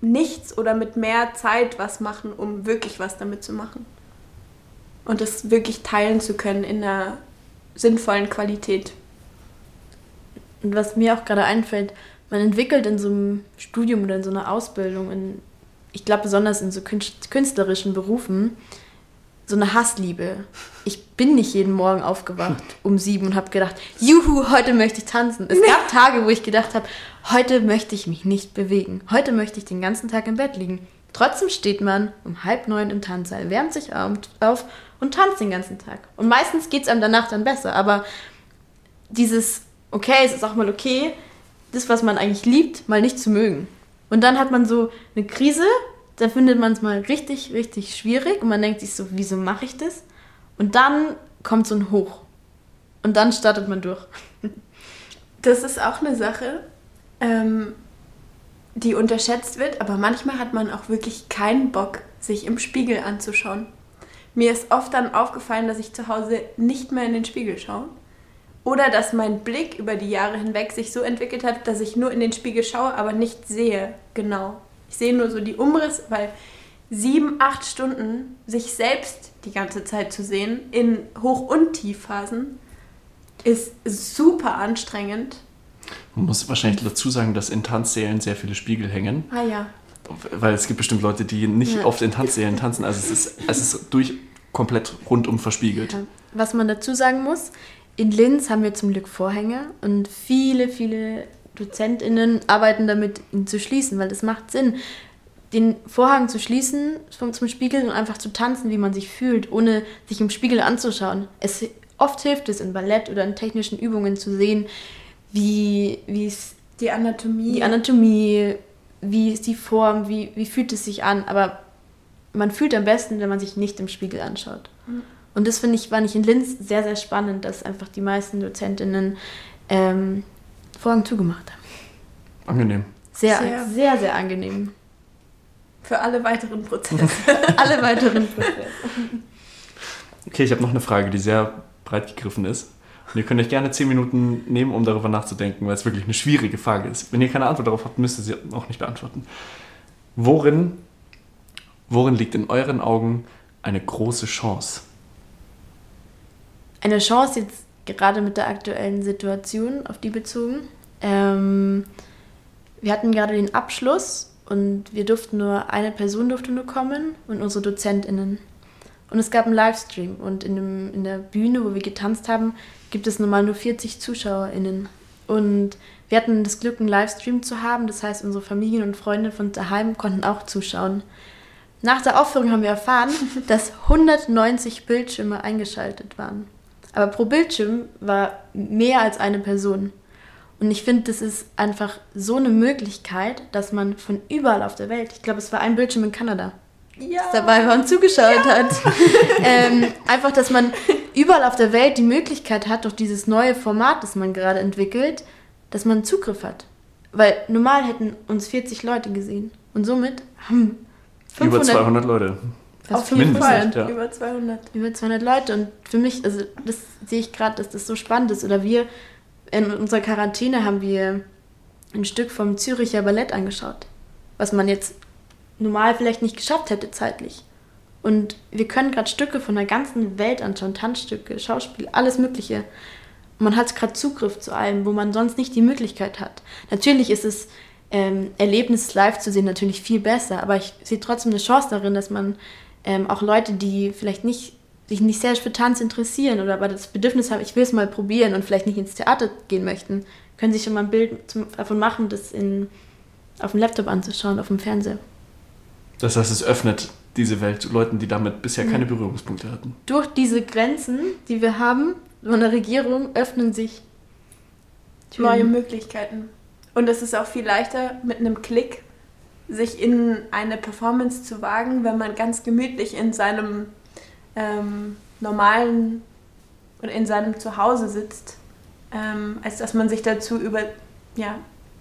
nichts oder mit mehr Zeit was machen, um wirklich was damit zu machen. Und das wirklich teilen zu können in einer sinnvollen Qualität. Und was mir auch gerade einfällt, man entwickelt in so einem Studium oder in so einer Ausbildung, in, ich glaube besonders in so künstlerischen Berufen, so eine Hassliebe. Ich bin nicht jeden Morgen aufgewacht um sieben und habe gedacht, juhu, heute möchte ich tanzen. Es gab Tage, wo ich gedacht habe, heute möchte ich mich nicht bewegen. Heute möchte ich den ganzen Tag im Bett liegen. Trotzdem steht man um halb neun im Tanzsaal, wärmt sich auf und tanzt den ganzen Tag. Und meistens geht es einem danach dann besser. Aber dieses, okay, es ist auch mal okay, das, was man eigentlich liebt, mal nicht zu mögen. Und dann hat man so eine Krise da findet man es mal richtig, richtig schwierig und man denkt sich so, wieso mache ich das? Und dann kommt so ein Hoch. Und dann startet man durch. Das ist auch eine Sache, ähm, die unterschätzt wird, aber manchmal hat man auch wirklich keinen Bock, sich im Spiegel anzuschauen. Mir ist oft dann aufgefallen, dass ich zu Hause nicht mehr in den Spiegel schaue. Oder dass mein Blick über die Jahre hinweg sich so entwickelt hat, dass ich nur in den Spiegel schaue, aber nicht sehe genau, ich sehe nur so die Umrisse, weil sieben, acht Stunden sich selbst die ganze Zeit zu sehen in Hoch- und Tiefphasen ist super anstrengend. Man muss wahrscheinlich dazu sagen, dass in Tanzsälen sehr viele Spiegel hängen. Ah ja. Weil es gibt bestimmt Leute, die nicht ja. oft in Tanzsälen tanzen. Also es ist, es ist durch komplett rundum verspiegelt. Ja. Was man dazu sagen muss, in Linz haben wir zum Glück Vorhänge und viele, viele DozentInnen arbeiten damit, ihn zu schließen, weil es macht Sinn, den Vorhang zu schließen zum, zum Spiegel und einfach zu tanzen, wie man sich fühlt, ohne sich im Spiegel anzuschauen. Es, oft hilft es in Ballett oder in technischen Übungen zu sehen, wie, wie es die Anatomie, die Anatomie, wie ist die Form, wie, wie fühlt es sich an. Aber man fühlt am besten, wenn man sich nicht im Spiegel anschaut. Mhm. Und das finde ich, fand ich in Linz sehr, sehr spannend, dass einfach die meisten Dozentinnen ähm, Vorhang zugemacht haben. Angenehm. Sehr, sehr, sehr, sehr angenehm. Für alle weiteren Prozesse. alle weiteren Prozesse. Okay, ich habe noch eine Frage, die sehr breit gegriffen ist. Und ihr könnt euch gerne zehn Minuten nehmen, um darüber nachzudenken, weil es wirklich eine schwierige Frage ist. Wenn ihr keine Antwort darauf habt, müsst ihr sie auch nicht beantworten. Worin, worin liegt in euren Augen eine große Chance? Eine Chance jetzt gerade mit der aktuellen Situation auf die bezogen. Ähm, wir hatten gerade den Abschluss und wir durften nur, eine Person durfte nur kommen und unsere DozentInnen. Und es gab einen Livestream und in, dem, in der Bühne, wo wir getanzt haben, gibt es normal nur 40 ZuschauerInnen. Und wir hatten das Glück, einen Livestream zu haben. Das heißt, unsere Familien und Freunde von daheim konnten auch zuschauen. Nach der Aufführung haben wir erfahren, dass 190 Bildschirme eingeschaltet waren. Aber pro Bildschirm war mehr als eine Person. Und ich finde, das ist einfach so eine Möglichkeit, dass man von überall auf der Welt, ich glaube, es war ein Bildschirm in Kanada, Ja. das dabei war und zugeschaut hat. ähm, einfach, dass man überall auf der Welt die Möglichkeit hat, durch dieses neue Format, das man gerade entwickelt, dass man Zugriff hat. Weil normal hätten uns 40 Leute gesehen. Und somit haben Über 200 Leute. Fast Auf jeden 500 Fall. ja. Über 200. über 200 Leute. Und für mich, also das sehe ich gerade, dass das so spannend ist. Oder wir in unserer Quarantäne haben wir ein Stück vom Züricher Ballett angeschaut, was man jetzt normal vielleicht nicht geschafft hätte zeitlich. Und wir können gerade Stücke von der ganzen Welt anschauen, Tanzstücke, Schauspiel, alles Mögliche. Und man hat gerade Zugriff zu allem, wo man sonst nicht die Möglichkeit hat. Natürlich ist es ähm, Erlebnis live zu sehen natürlich viel besser, aber ich sehe trotzdem eine Chance darin, dass man ähm, auch Leute, die vielleicht nicht sich nicht sehr für Tanz interessieren oder aber das Bedürfnis haben, ich will es mal probieren und vielleicht nicht ins Theater gehen möchten, können sich schon mal ein Bild zum, davon machen, das in, auf dem Laptop anzuschauen, auf dem Fernseher. Das heißt, es öffnet diese Welt zu Leuten, die damit bisher keine Berührungspunkte hatten. Durch diese Grenzen, die wir haben von der Regierung, öffnen sich Neue Türen. Möglichkeiten. Und es ist auch viel leichter, mit einem Klick sich in eine Performance zu wagen, wenn man ganz gemütlich in seinem ähm, normalen oder in seinem Zuhause sitzt, ähm, als dass man sich dazu über, ja,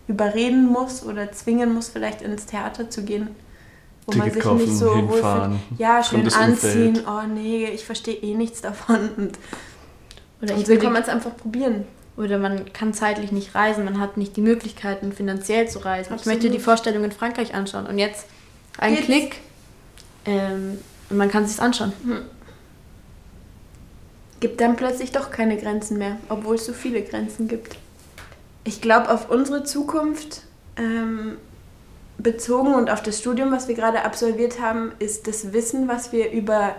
überreden muss oder zwingen muss, vielleicht ins Theater zu gehen. Wo man Ticket sich kaufen, nicht so hinfahren, wohlfühlt. Ja, schön anziehen. Umfeld. Oh nee, ich verstehe eh nichts davon. Und, Oder, und so will kann man es einfach probieren. Oder man kann zeitlich nicht reisen, man hat nicht die Möglichkeiten, finanziell zu reisen. Ich Absolut. möchte die Vorstellung in Frankreich anschauen und jetzt ein Geht's? Klick ähm, und man kann es sich anschauen. gibt dann plötzlich doch keine Grenzen mehr, obwohl es so viele Grenzen gibt. Ich glaube, auf unsere Zukunft ähm, bezogen und auf das Studium, was wir gerade absolviert haben, ist das Wissen, was wir über,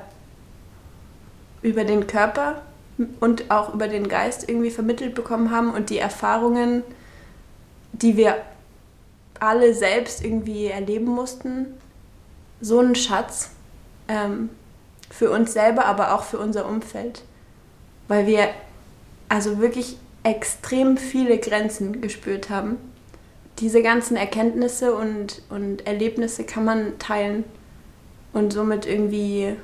über den Körper und auch über den Geist irgendwie vermittelt bekommen haben und die Erfahrungen, die wir alle selbst irgendwie erleben mussten, so ein Schatz ähm, für uns selber, aber auch für unser Umfeld weil wir also wirklich extrem viele Grenzen gespürt haben. Diese ganzen Erkenntnisse und, und Erlebnisse kann man teilen und somit irgendwie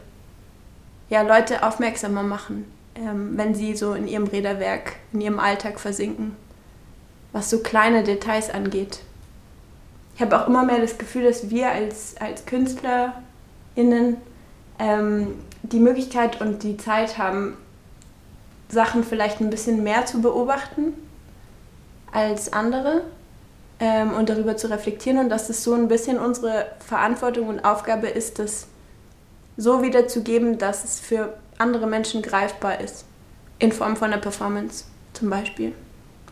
ja, Leute aufmerksamer machen, wenn sie so in ihrem Räderwerk, in ihrem Alltag versinken, was so kleine Details angeht. Ich habe auch immer mehr das Gefühl, dass wir als, als KünstlerInnen ähm, die Möglichkeit und die Zeit haben, Sachen vielleicht ein bisschen mehr zu beobachten als andere ähm, und darüber zu reflektieren und dass es so ein bisschen unsere Verantwortung und Aufgabe ist, das so wiederzugeben, dass es für andere Menschen greifbar ist. In Form von einer Performance zum Beispiel.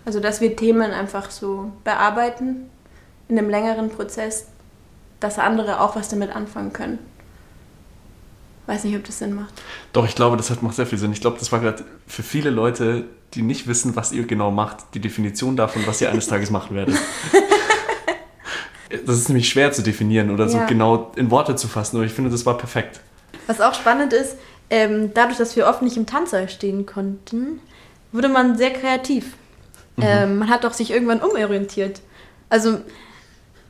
Also dass wir Themen einfach so bearbeiten in einem längeren Prozess, dass andere auch was damit anfangen können. Weiß nicht, ob das Sinn macht. Doch, ich glaube, das hat, macht sehr viel Sinn. Ich glaube, das war gerade für viele Leute, die nicht wissen, was ihr genau macht, die Definition davon, was ihr eines Tages machen werdet. Das ist nämlich schwer zu definieren oder so Ja. genau in Worte zu fassen, aber ich finde, das war perfekt. Was auch spannend ist, ähm, dadurch, dass wir oft nicht im Tanzsaal stehen konnten, wurde man sehr kreativ. Ähm, man hat auch sich irgendwann umorientiert. Also,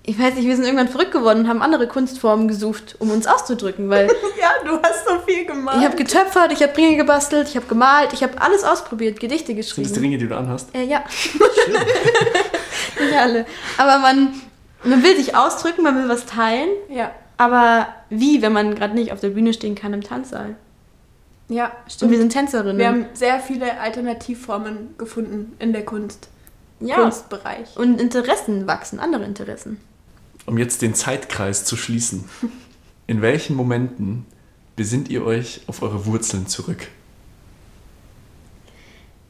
ich weiß nicht, wir sind irgendwann verrückt geworden und haben andere Kunstformen gesucht, um uns auszudrücken, weil Ja, du hast so viel gemacht. ich habe getöpfert, ich habe Ringe gebastelt, ich habe gemalt, ich habe alles ausprobiert, Gedichte Sind das die geschrieben. Ringe, die du anhast? Äh, ja. Nicht alle. Aber man, man will sich ausdrücken, man will was teilen, ja, aber wie, wenn man gerade nicht auf der Bühne stehen kann im Tanzsaal? Ja, Und stimmt. wir sind Tänzerinnen. Wir haben sehr viele Alternativformen gefunden in der Kunst. ja. Kunstbereich. Und Interessen wachsen, andere Interessen. Um jetzt den Zeitkreis zu schließen. In welchen Momenten besinnt ihr euch auf eure Wurzeln zurück?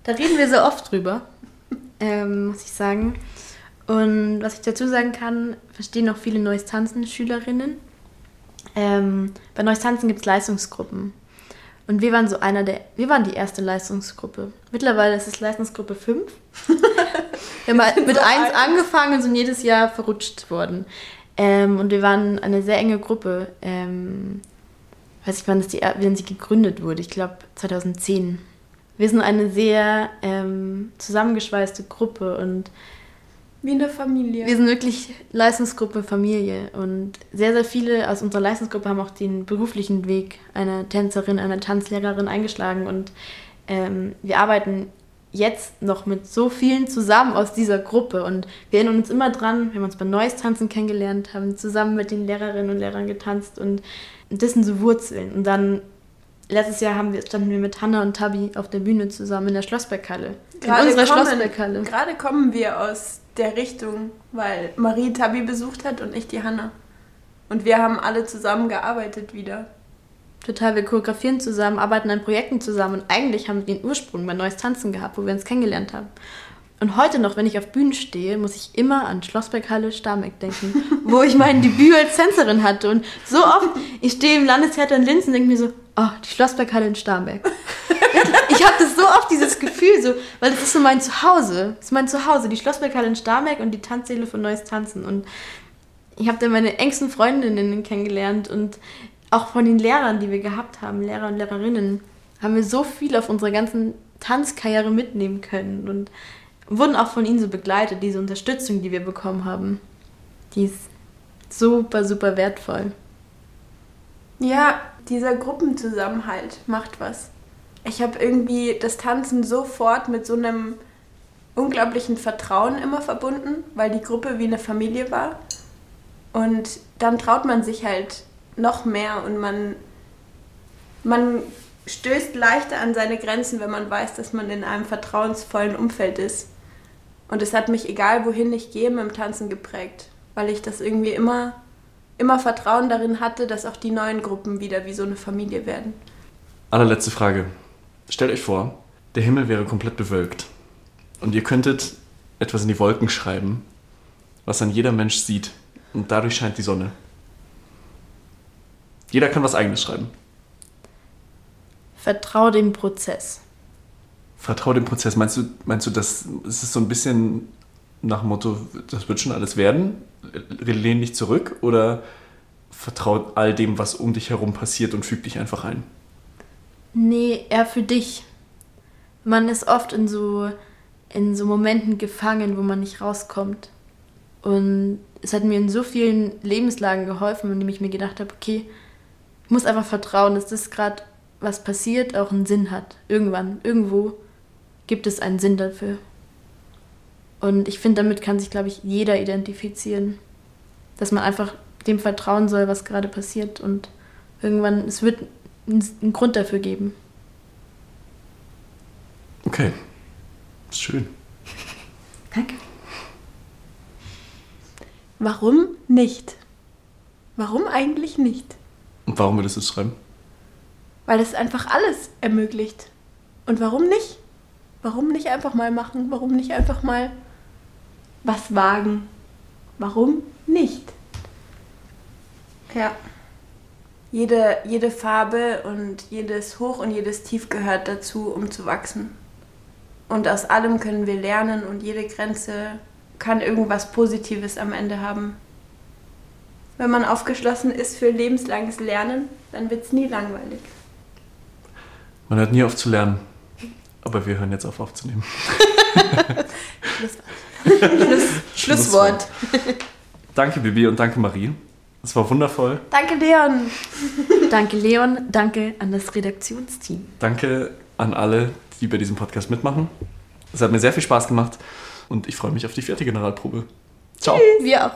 Da reden wir so oft drüber, ähm, muss ich sagen. Und was ich dazu sagen kann, verstehen auch viele Neues Tanzen-Schülerinnen. Ähm, bei Neues Tanzen gibt es Leistungsgruppen. Und wir waren so einer der, wir waren die erste Leistungsgruppe. Mittlerweile ist es Leistungsgruppe 5. wir haben mit so 1 angefangen und sind jedes Jahr verrutscht worden. Ähm, und wir waren eine sehr enge Gruppe. Ähm, weiß ich, wann, das die, wann sie gegründet wurde. Ich glaube 2010. Wir sind eine sehr ähm, zusammengeschweißte Gruppe und wie eine Familie. Wir sind wirklich Leistungsgruppe Familie und sehr, sehr viele aus unserer Leistungsgruppe haben auch den beruflichen Weg einer Tänzerin, einer Tanzlehrerin eingeschlagen und ähm, wir arbeiten jetzt noch mit so vielen zusammen aus dieser Gruppe und wir erinnern uns immer dran, wir haben uns beim Neues Tanzen kennengelernt, haben zusammen mit den Lehrerinnen und Lehrern getanzt und das sind so Wurzeln. Und dann letztes Jahr haben wir, standen wir mit Hanna und Tabi auf der Bühne zusammen in der Schlossberghalle. Gerade in unserer kommen, Schlossberghalle. Gerade kommen wir aus der Richtung, weil Marie Tabi besucht hat und ich die Hanna. Und wir haben alle zusammen gearbeitet wieder. Total, wir choreografieren zusammen, arbeiten an Projekten zusammen und eigentlich haben wir den Ursprung bei Neues Tanzen gehabt, wo wir uns kennengelernt haben. Und heute noch, wenn ich auf Bühnen stehe, muss ich immer an Schlossberghalle Starmeck denken, wo ich mein Debüt als Tänzerin hatte. Und so oft, ich stehe im Landestheater in Linz und denke mir so, oh, die Schlossberghalle in Starnberg. ich habe das so oft, dieses Gefühl, so, weil das ist so mein Zuhause. Das ist mein Zuhause, die Schlossberghalle in Starnberg und die Tanzseele von Neues Tanzen. Und ich habe da meine engsten Freundinnen kennengelernt und auch von den Lehrern, die wir gehabt haben, Lehrer und Lehrerinnen, haben wir so viel auf unserer ganzen Tanzkarriere mitnehmen können. Und wurden auch von ihnen so begleitet, diese Unterstützung, die wir bekommen haben. Die ist super, super wertvoll. Ja, dieser Gruppenzusammenhalt macht was. Ich habe irgendwie das Tanzen sofort mit so einem unglaublichen Vertrauen immer verbunden, weil die Gruppe wie eine Familie war. Und dann traut man sich halt noch mehr und man, man stößt leichter an seine Grenzen, wenn man weiß, dass man in einem vertrauensvollen Umfeld ist. Und es hat mich, egal wohin ich gehe, mit dem Tanzen geprägt, weil ich das irgendwie immer, immer Vertrauen darin hatte, dass auch die neuen Gruppen wieder wie so eine Familie werden. Allerletzte Frage. Stellt euch vor, der Himmel wäre komplett bewölkt und ihr könntet etwas in die Wolken schreiben, was dann jeder Mensch sieht und dadurch scheint die Sonne. Jeder kann was eigenes schreiben. Vertraue dem Prozess. Vertraue dem Prozess. Meinst du, meinst du, das ist so ein bisschen nach dem Motto, das wird schon alles werden? Lehn dich zurück oder vertraue all dem, was um dich herum passiert und füg dich einfach ein? Nee, eher für dich. Man ist oft in so, in so Momenten gefangen, wo man nicht rauskommt. Und es hat mir in so vielen Lebenslagen geholfen, in denen ich mir gedacht habe, okay, ich muss einfach vertrauen, dass das gerade, was passiert, auch einen Sinn hat. Irgendwann, irgendwo gibt es einen Sinn dafür. Und ich finde, damit kann sich, glaube ich, jeder identifizieren. Dass man einfach dem vertrauen soll, was gerade passiert. Und irgendwann, es wird einen Grund dafür geben. Okay. Schön. Danke. Warum nicht? Warum eigentlich nicht? Und warum würdest du es schreiben? Weil es einfach alles ermöglicht. Und warum nicht? Warum nicht einfach mal machen? Warum nicht einfach mal was wagen? Warum nicht? Ja. Jede, jede Farbe und jedes Hoch und jedes Tief gehört dazu, um zu wachsen. Und aus allem können wir lernen und jede Grenze kann irgendwas Positives am Ende haben. Wenn man aufgeschlossen ist für lebenslanges Lernen, dann wird es nie langweilig. Man hört nie auf zu lernen. Aber wir hören jetzt auf aufzunehmen. Schluss, Schlusswort. Danke, Bibi, und danke, Marie. Es war wundervoll. Danke, Leon. danke, Leon. Danke an das Redaktionsteam. Danke an alle, die bei diesem Podcast mitmachen. Es hat mir sehr viel Spaß gemacht und ich freue mich auf die vierte Generalprobe. Ciao. Wir auch.